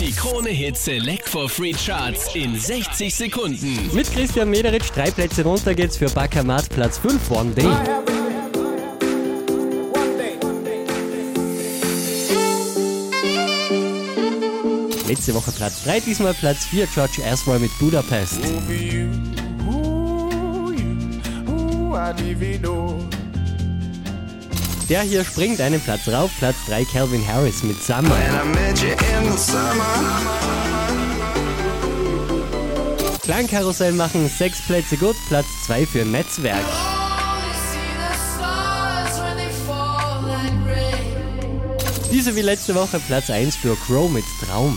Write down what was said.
Die Krone Hit Select for Free Charts in 60 Sekunden. Mit Christian Mederitsch drei Plätze runter geht's für Bakamat Platz 5 One Day. Letzte Woche Platz 3, diesmal Platz 4 George Ezra mit Budapest. Der hier springt einen Platz rauf, Platz 3 Calvin Harris mit Summer. Klangkarussell machen sechs Plätze gut, Platz 2 für Netzwerk. Diese wie letzte Woche Platz 1 für Crow mit Traum.